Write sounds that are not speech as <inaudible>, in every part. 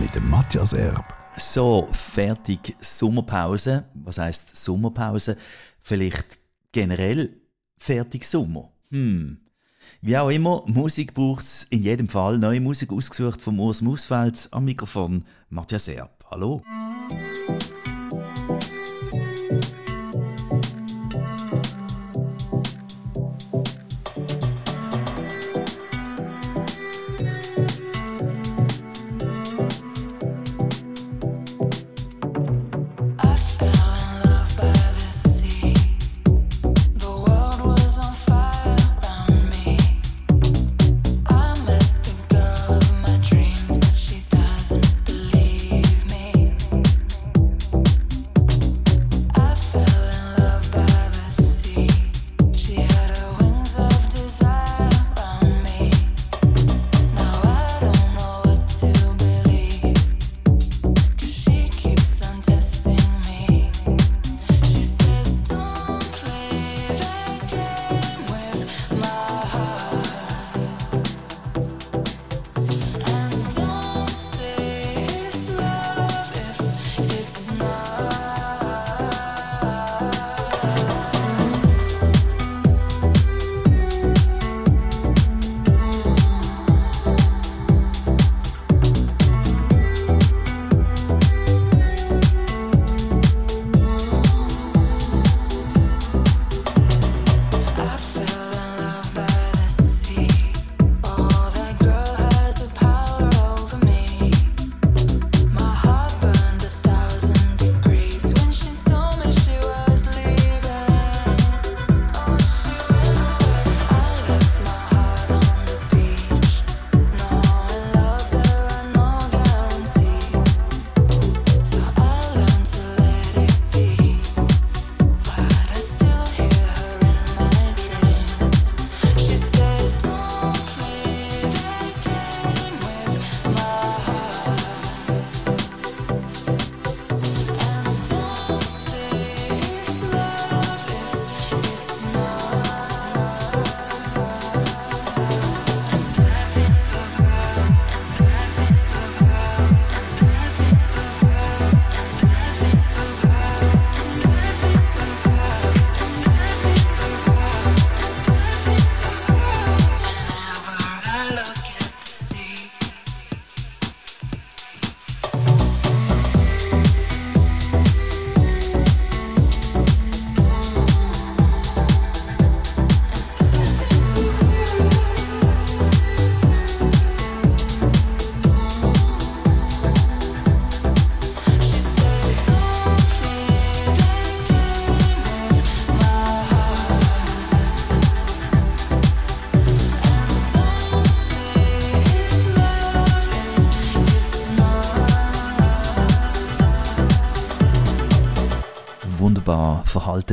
mit dem Matthias Erb. So, fertig Sommerpause. Was heißt Sommerpause? Vielleicht generell fertig Sommer. Hm. Wie auch immer, Musik braucht es in jedem Fall. Neue Musik ausgesucht von Urs Musfeld am Mikrofon Matthias Erb. Hallo.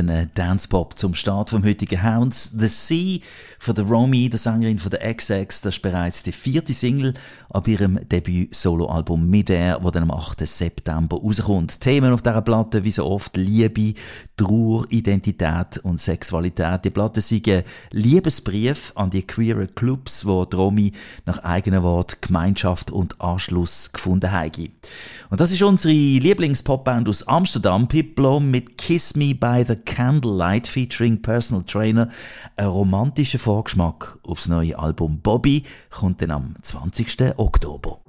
Verhaltenen Dancepop zum Start vom heutigen Hounds. The Sea von der Romy, der Sängerin von der XX, das ist bereits die vierte Single ab ihrem Debüt-Soloalbum Midair, das dann am 8. September rauskommt. Themen auf dieser Platte wie so oft Liebe, Trauer, Identität und Sexualität. Die Platte sind Liebesbrief an die queeren Clubs, wo die Romy nach eigenem Wort Gemeinschaft und Anschluss gefunden haben. Und das ist unsere Lieblingspopband aus Amsterdam, Pipplom mit Kiss Me by the Candlelight featuring Personal Trainer. Ein romantischer Vorgeschmack aufs neue Album Bobby kommt dann am 20. Oktober.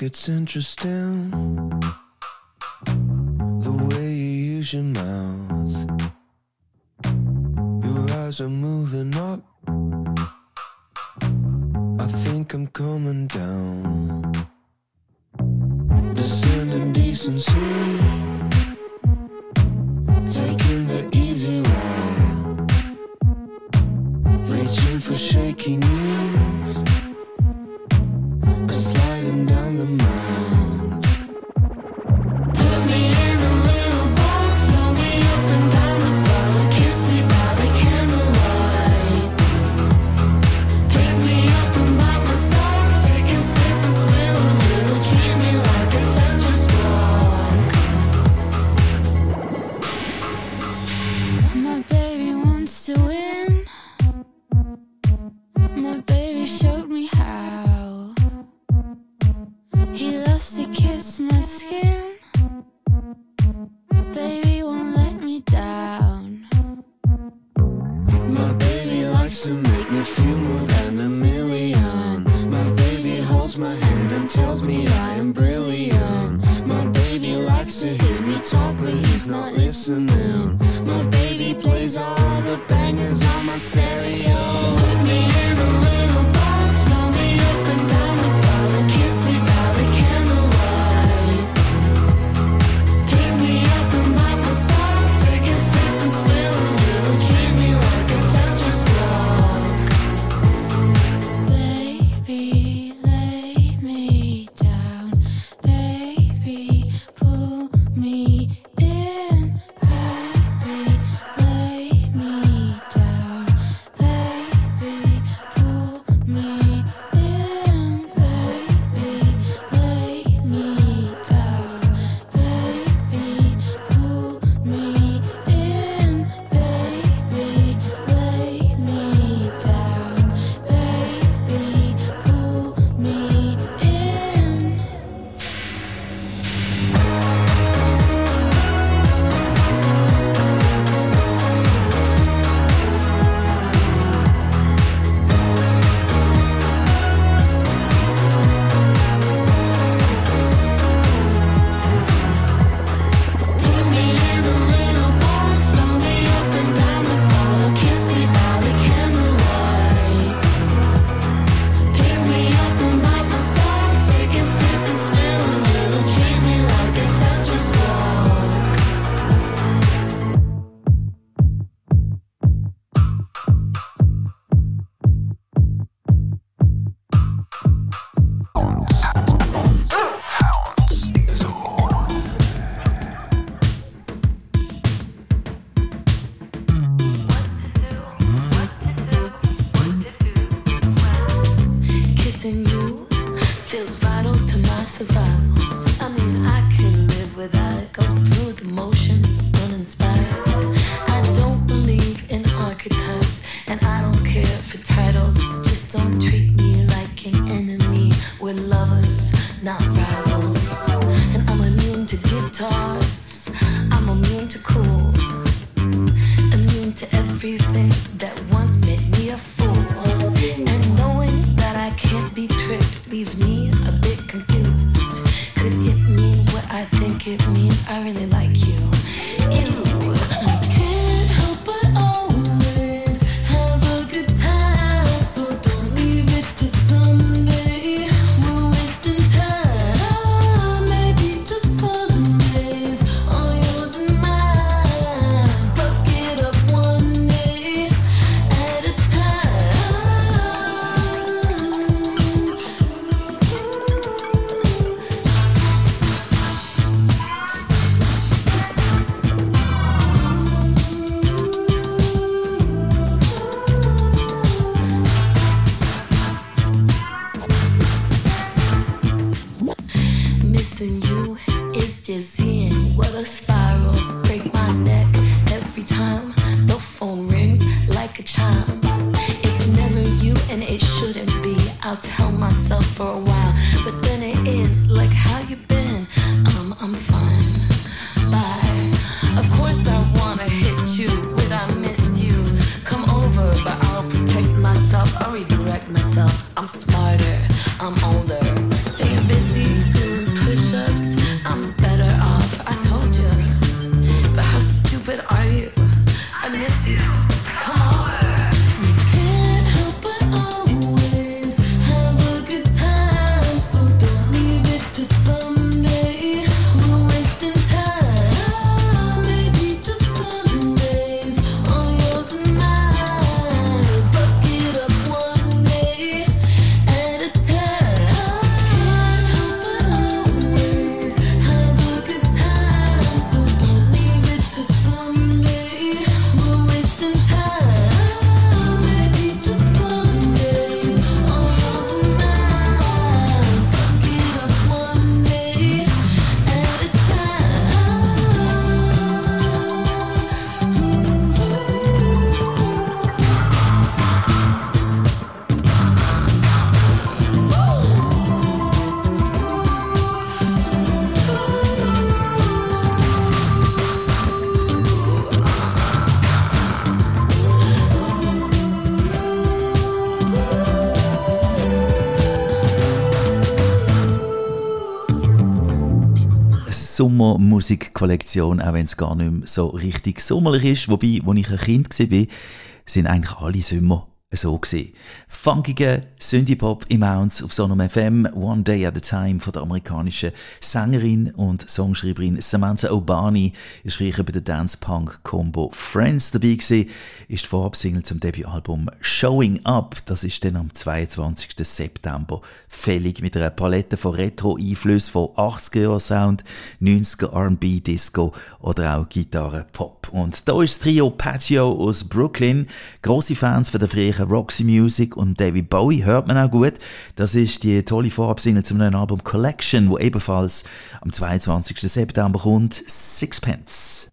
it's interesting the way you use your mouth. Eyes are moving up. I think I'm coming down. Descending decency. Taking the easy route. Reaching for shaky knees. Sommermusikkollektion, auch wenn es gar nicht mehr so richtig sommerlich ist. Wobei, als ich ein Kind war, sind eigentlich alle Sommer so gewesen. Funkiger Synthie-Pop im Ounce auf Sonom FM, One Day at a Time von der amerikanischen Sängerin und Songschreiberin Samantha O'Barney ist früher bei der Dance-Punk-Combo Friends dabei gewesen, ist die Vorabsingle zum Debütalbum Showing Up, das ist dann am 22. September fällig mit einer Palette von Retro-Einflüssen von 80er-Jahr-Sound, 90er R&B, Disco oder auch Gitarre-Pop. Und da ist das Trio Patio aus Brooklyn, grosse Fans von der frühen Roxy Music und David Bowie hört man auch gut. Das ist die tolle Vorabsingle zum neuen Album Collection, wo ebenfalls am 22. September kommt, Sixpence.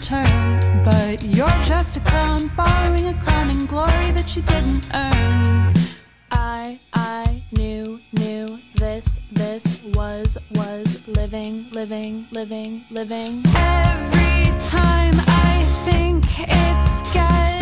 return. But you're just a clown, borrowing a crown and glory that you didn't earn. I, I knew, knew this, this was, was living, living, living, living. Every time I think it's getting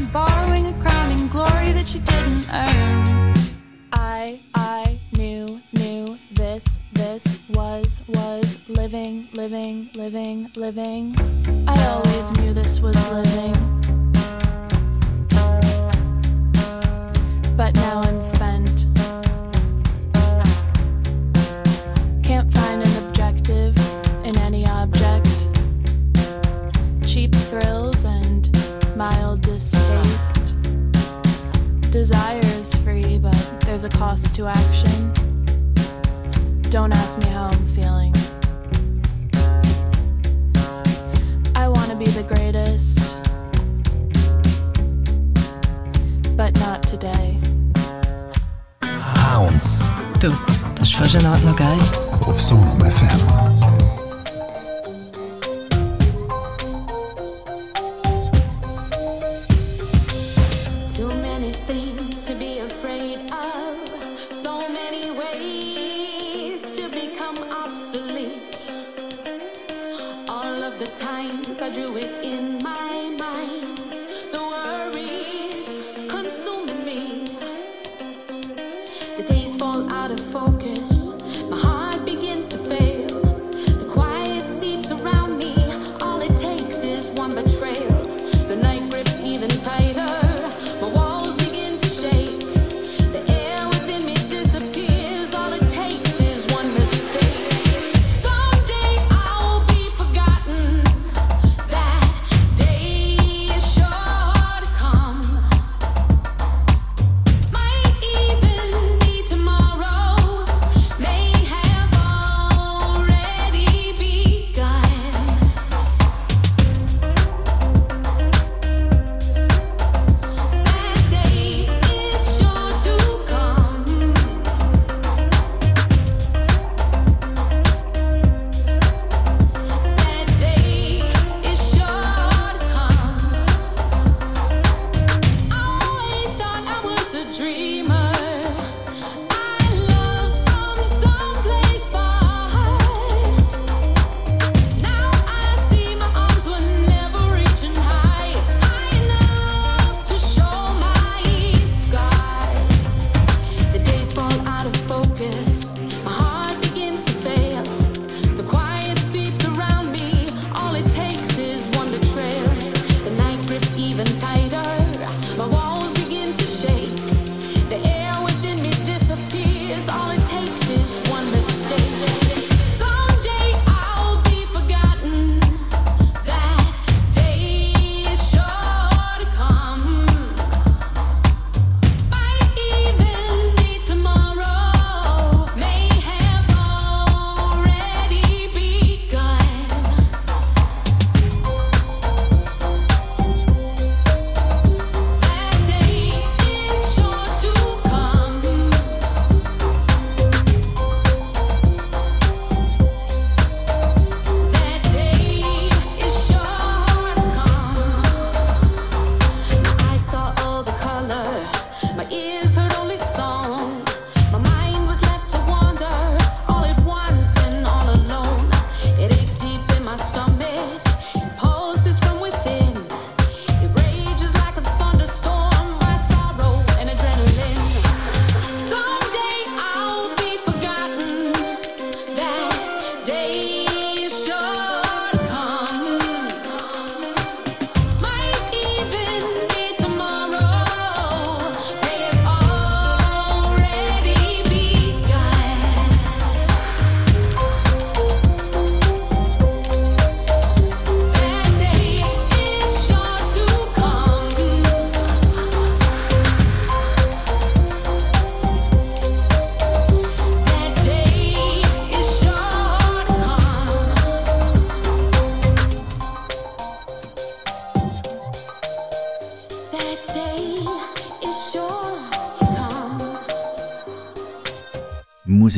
and borrowing a crown in glory that you didn't earn. I, I knew, knew this, this was, was living, living, living, living. I always knew this was living. But now I'm spent. There's a cost to action. Don't ask me how I'm feeling. I want to be the greatest, but not today. Hounds. Tu, estás fazendo alguma coisa? Ouve Auf Sonom FM.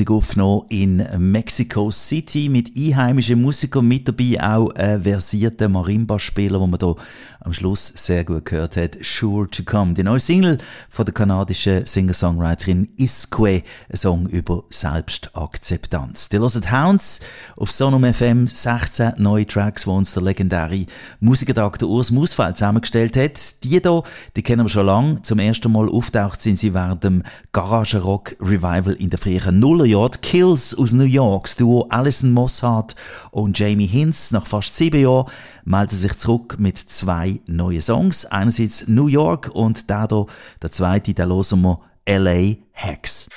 Musik aufgenommen in Mexico City mit einheimischen Musikern, mit dabei auch ein versierter Marimba-Spieler, wo man hier am Schluss sehr gut gehört hat, Sure to Come. Die neue Single von der kanadischen Singer-Songwriterin Isque, ein Song über Selbstakzeptanz. Die hören Hounds auf Sonum FM, 16 neue Tracks, die uns der legendäre Musikertag der Urs Musfeld zusammengestellt hat. Die hier, die kennen wir schon lange. Zum ersten Mal auftaucht sind sie während dem Garage Rock Revival in der frühen Nullerjahren. Kills aus New York, das Duo Alison Mossart und Jamie Hinz nach fast sieben Jahren melden sich zurück mit zwei neuen Songs. Einerseits New York und da der zweite, da hören wir LA Hex.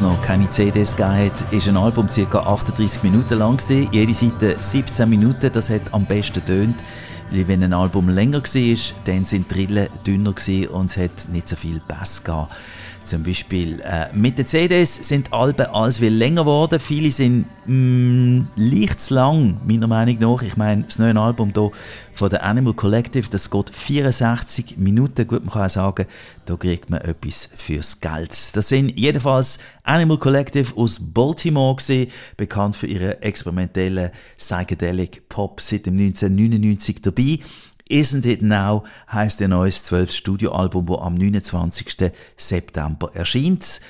Es noch keine CDs gab, ist ein Album ca. 38 Minuten lang. Jede Seite 17 Minuten, das hat am besten tönt. Wenn ein Album länger war, dann sind die Drillen dünner und es hat nicht so viel Bass gehabt. Zum Beispiel äh, mit den CDs sind Alben alles viel länger geworden. Viele sind mm, leicht zu lang, meiner Meinung nach. Ich meine, das neue Album hier von der Animal Collective, das geht 64 Minuten. Gut, man kann auch sagen, da kriegt man etwas fürs Geld. Das sind jedenfalls Animal Collective aus Baltimore gewesen, bekannt für ihre experimentellen Psychedelic Pop seit dem 1999 dabei. Isn't It Now heißt ihr neues 12. Studioalbum, das am 29. September erscheint.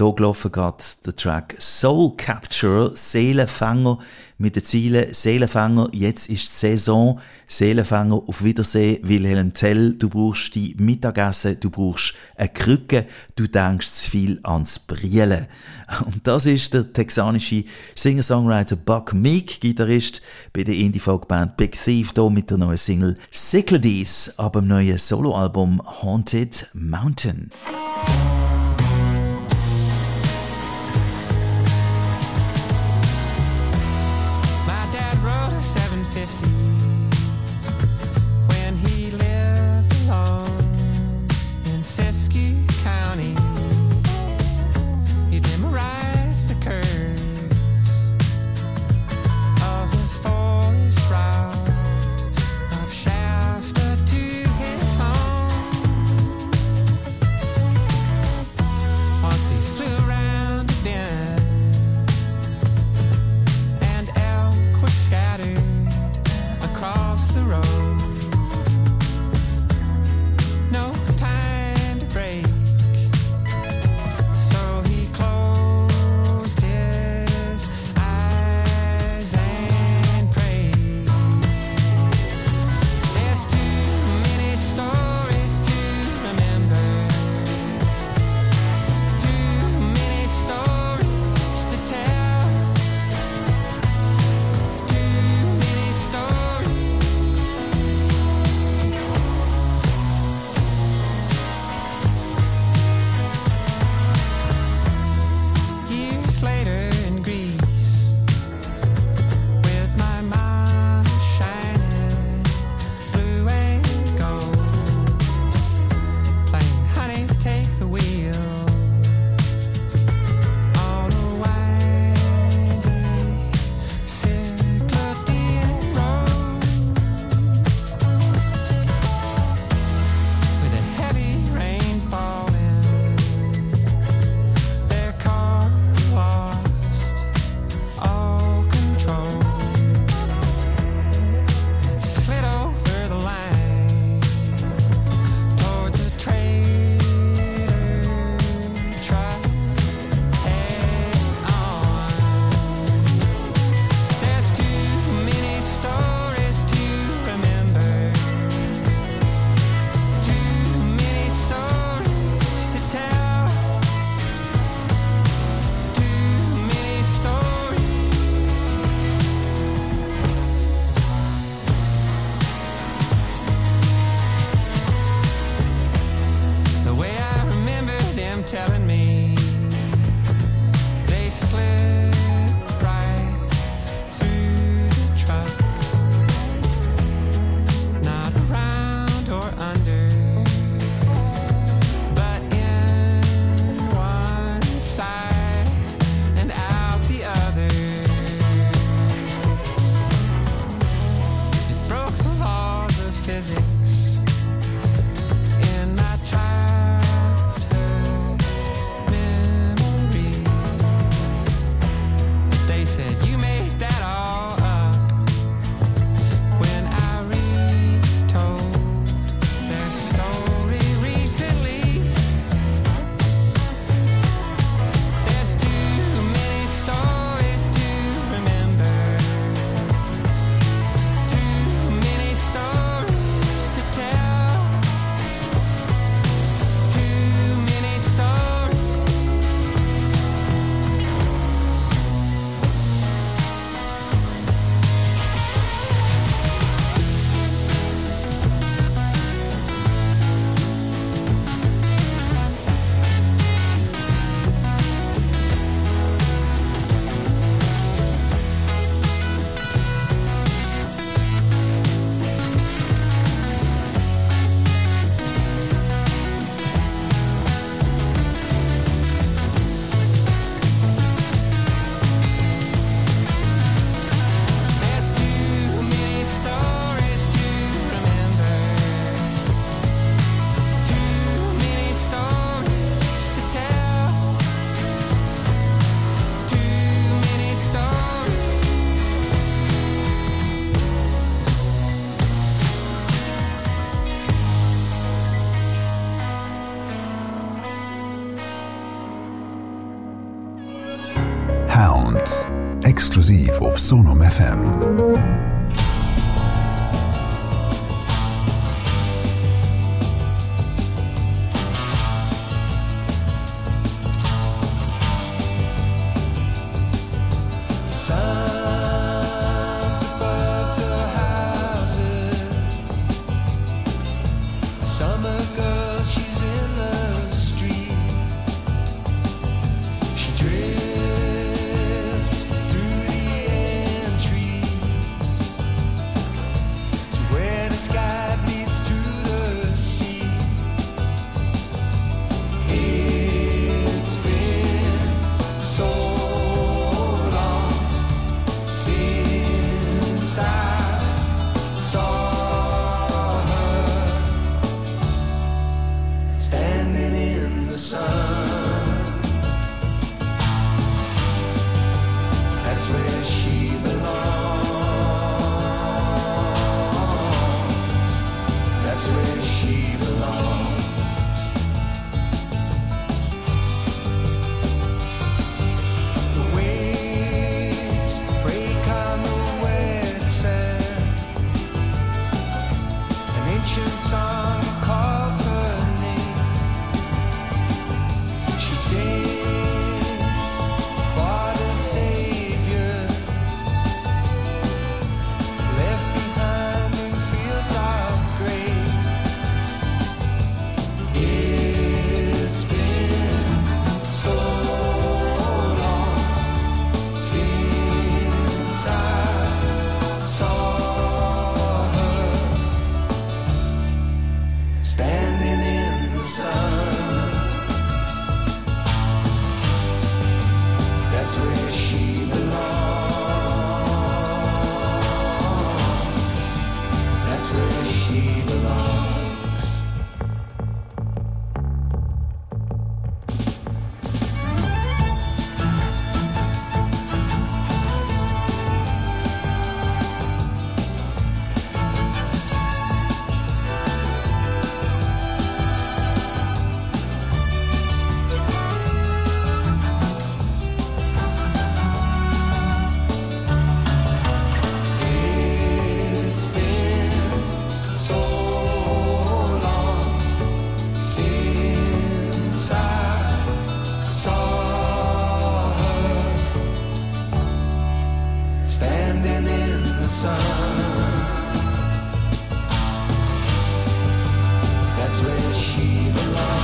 Hier gelaufen gerade der Track Soul Capturer, Seelenfänger mit den Zielen Seelenfänger, jetzt ist die Saison, Seelenfänger, auf Wiedersehen, Wilhelm Tell, du brauchst die Mittagessen, du brauchst eine Krücke, du denkst zu viel ans Brielen. <laughs> Und das ist der texanische Singer-Songwriter Buck Meek, Gitarrist bei der Indie-Folk-Band Big Thief, hier mit der neuen Single Cyclades, ab dem neuen Soloalbum Haunted Mountain. FM. Sonom FM.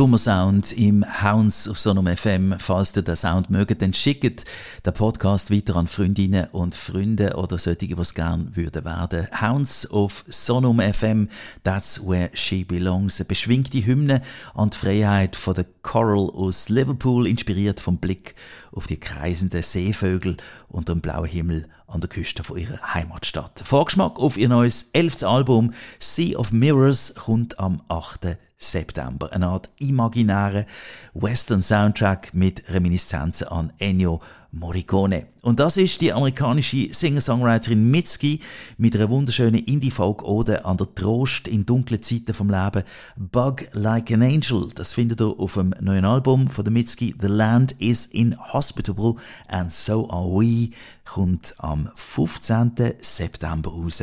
Sommersound im Hounds auf Sonom FM. Falls ihr den Sound mögt, dann schickt den Podcast weiter an Freundinnen und Freunde oder solche, die es gerne würden werden. Hounds auf Sonom FM, that's where she belongs. Eine beschwingte Hymne an die Freiheit von der Coral aus Liverpool, inspiriert vom Blick auf die kreisenden Seevögel unter dem blauen Himmel an der Küste von ihrer Heimatstadt. Vorgeschmack auf ihr neues elftes Album Sea of Mirrors kommt am 8. September. Eine Art imaginäre Western-Soundtrack mit Reminiszenzen an Ennio Morricone. Und das ist die amerikanische Singer-Songwriterin Mitski mit einer wunderschönen Indie-Folk-Ode an der Trost in dunklen Zeiten vom Leben. Bug Like an Angel. Das findet ihr auf dem neuen Album von der Mitski. The Land is Inhospitable and So Are We. Kommt am 15. September raus.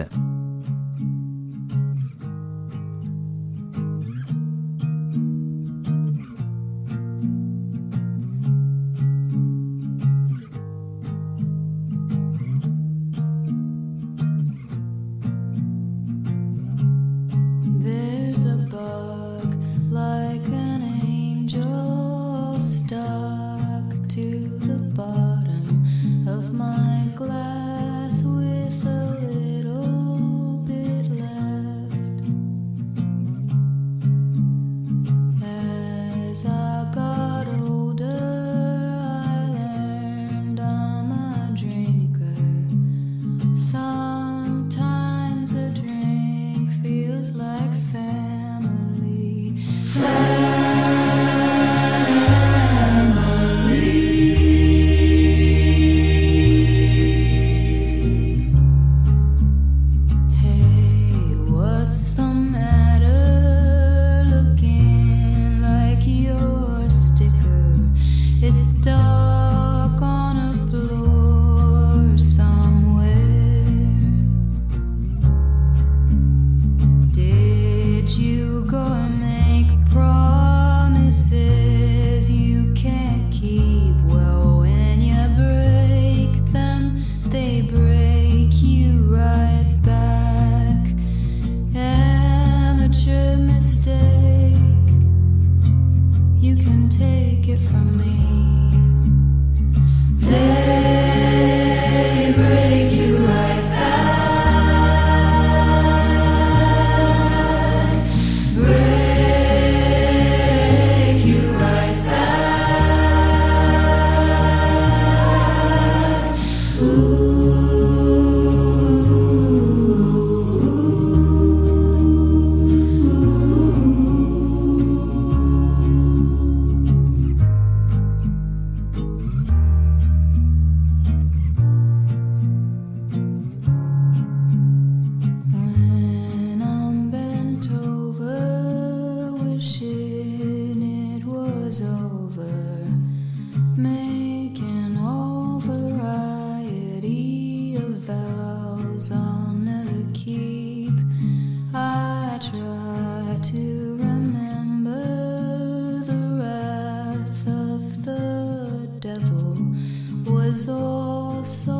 so so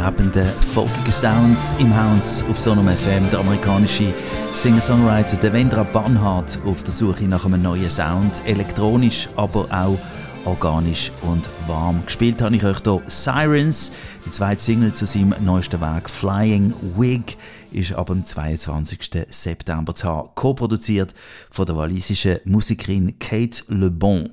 schwebenden, folkigen Sound im House auf Sonom FM. Der amerikanische Singer-Songwriter Devendra Banhart auf der Suche nach einem neuen Sound. Elektronisch, aber auch organisch und warm. Gespielt habe ich euch hier Sirens, die zweite Single zu seinem neuesten Werk Flying Wig ist ab dem 22. September zu co-produziert von der walisischen Musikerin Kate Le Bon.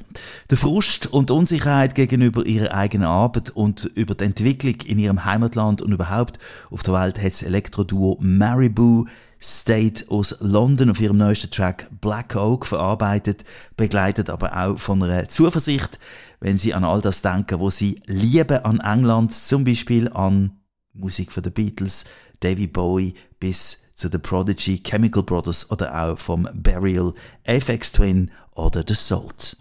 Der Frust und die Unsicherheit gegenüber ihrer eigenen Arbeit und über die Entwicklung in ihrem Heimatland und überhaupt auf der Welt hat das Elektroduo Maribou State aus London auf ihrem neuesten Track Black Oak verarbeitet, begleitet aber auch von einer Zuversicht, wenn sie an all das denken, wo sie lieben an England, zum Beispiel an Musik von den Beatles, David Bowie bis zu The Prodigy, Chemical Brothers oder auch vom Burial, FX Twin oder The Salt.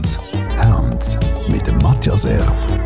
Sounds. Hounds mit dem Matthias Erb.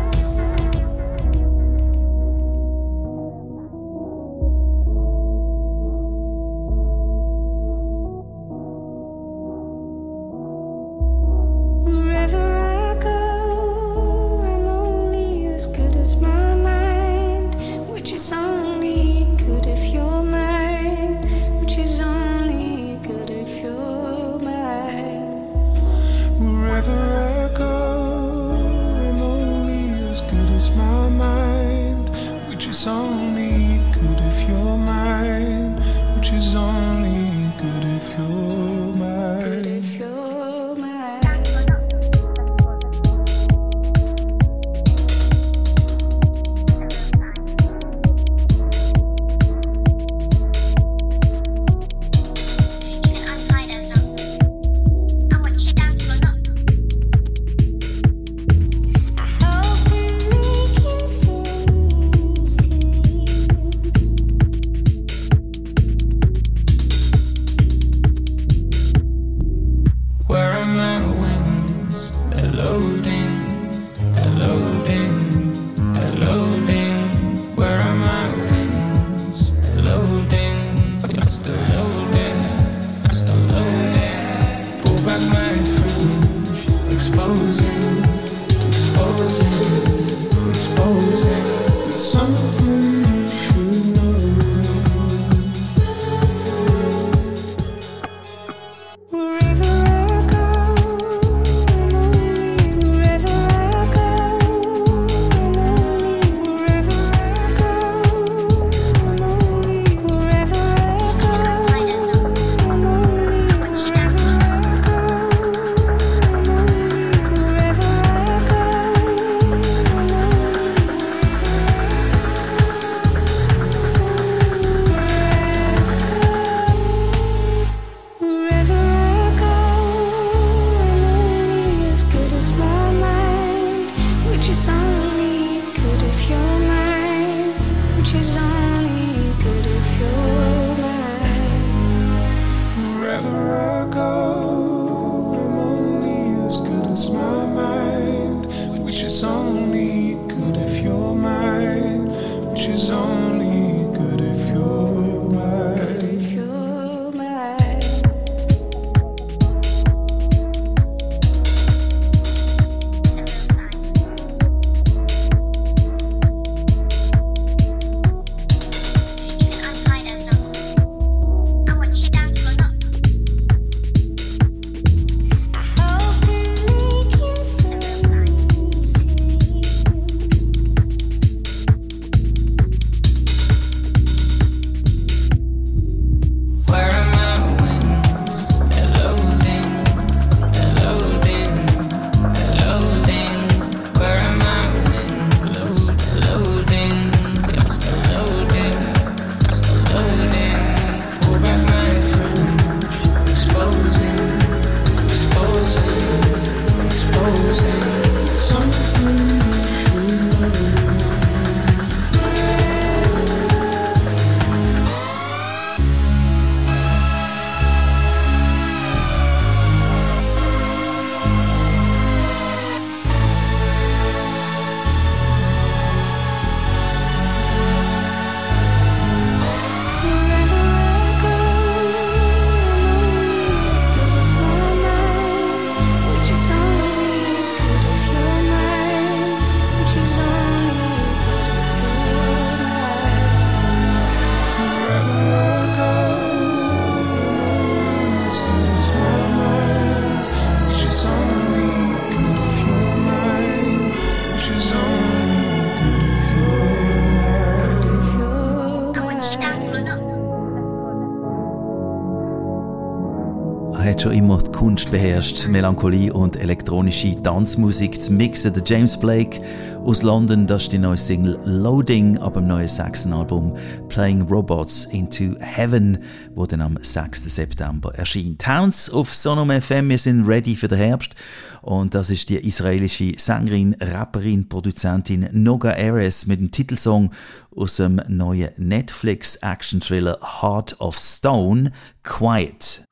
Serb. Kunst beherrscht, Melancholie und elektronische Tanzmusik zu mixen. Der James Blake aus London, das ist die neue Single Loading ab dem neuen Saxon-Album Playing Robots into Heaven, wo dann am 6. September erscheint. Towns auf Sonom FM, wir sind ready für den Herbst und das ist die israelische Sängerin, Rapperin, Produzentin Noga Ares mit dem Titelsong aus dem neuen Netflix-Action-Thriller Heart of Stone, Quiet.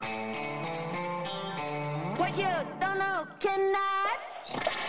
Cannot.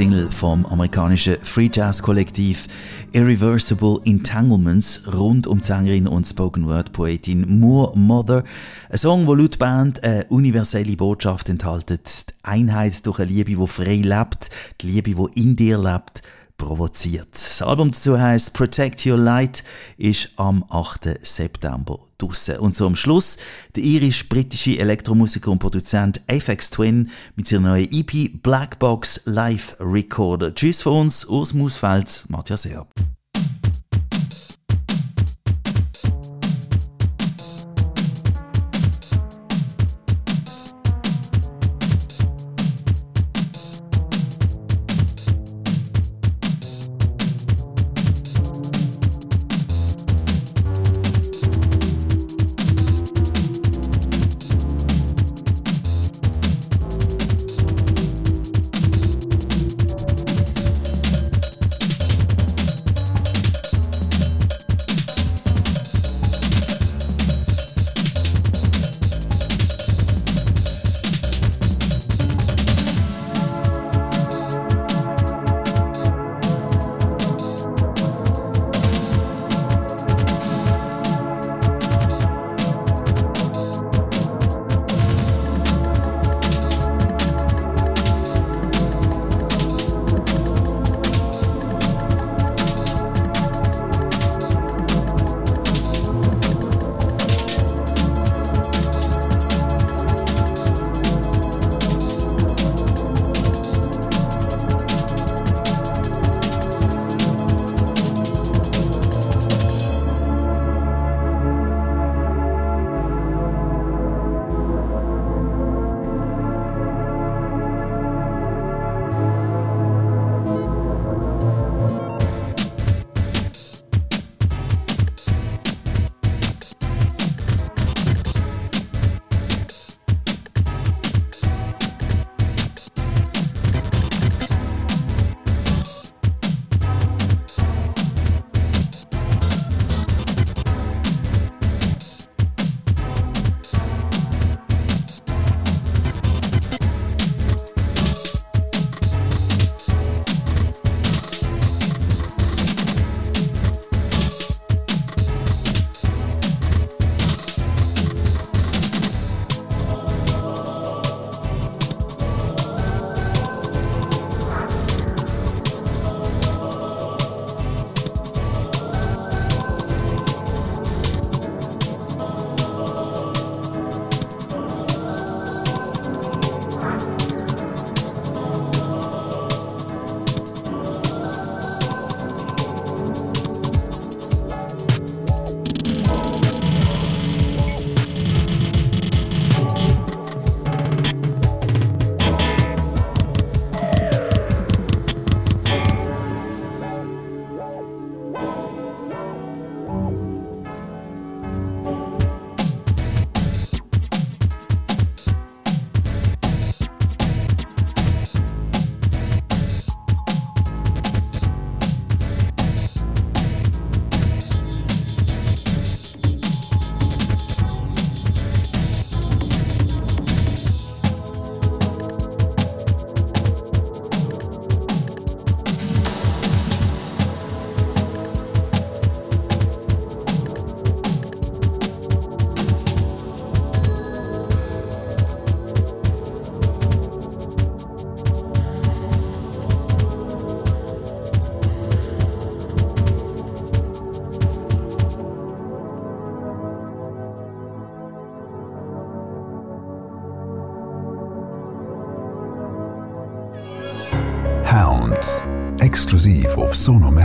Single vom amerikanischen Free Jazz Kollektiv Irreversible Entanglements rund um Sängerin und Spoken Word Poetin Moore Mother. Ein Song, wo laut Band eine universelle Botschaft enthält. Die Einheit durch eine Liebe, die frei lebt, die Liebe, die in dir lebt, provoziert. Das Album dazu heißt Protect Your Light, ist am 8. September draussen. Und so am Schluss der irisch-britische Elektromusiker und Produzent Aphex Twin mit seiner neuen EP Black Box Live Recorder. Tschüss von uns, Urs Mausfeld, Matthias Erb.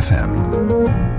FM.